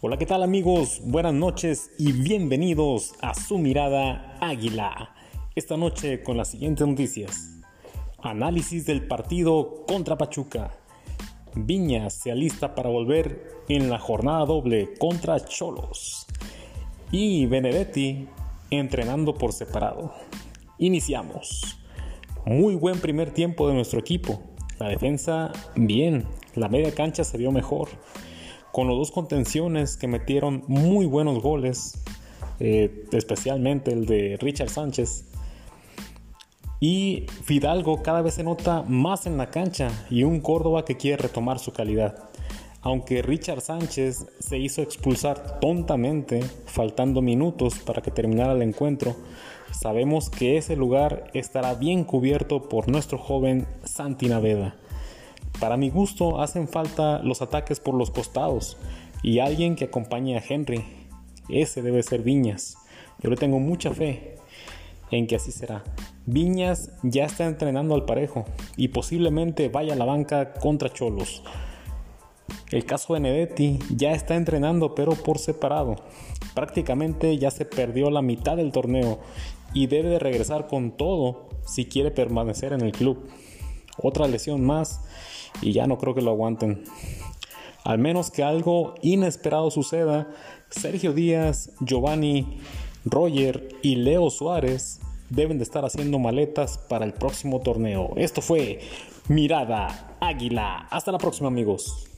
Hola, ¿qué tal amigos? Buenas noches y bienvenidos a su mirada águila. Esta noche con las siguientes noticias. Análisis del partido contra Pachuca. Viñas se alista para volver en la jornada doble contra Cholos. Y Benedetti entrenando por separado. Iniciamos. Muy buen primer tiempo de nuestro equipo. La defensa bien, la media cancha se vio mejor con los dos contenciones que metieron muy buenos goles, eh, especialmente el de Richard Sánchez. Y Fidalgo cada vez se nota más en la cancha y un Córdoba que quiere retomar su calidad. Aunque Richard Sánchez se hizo expulsar tontamente, faltando minutos para que terminara el encuentro, sabemos que ese lugar estará bien cubierto por nuestro joven Santi Naveda. Para mi gusto hacen falta los ataques por los costados y alguien que acompañe a Henry. Ese debe ser Viñas. Yo le tengo mucha fe en que así será. Viñas ya está entrenando al parejo y posiblemente vaya a la banca contra Cholos. El caso de Benedetti ya está entrenando pero por separado. Prácticamente ya se perdió la mitad del torneo y debe de regresar con todo si quiere permanecer en el club. Otra lesión más y ya no creo que lo aguanten. Al menos que algo inesperado suceda, Sergio Díaz, Giovanni, Roger y Leo Suárez deben de estar haciendo maletas para el próximo torneo. Esto fue Mirada Águila. Hasta la próxima amigos.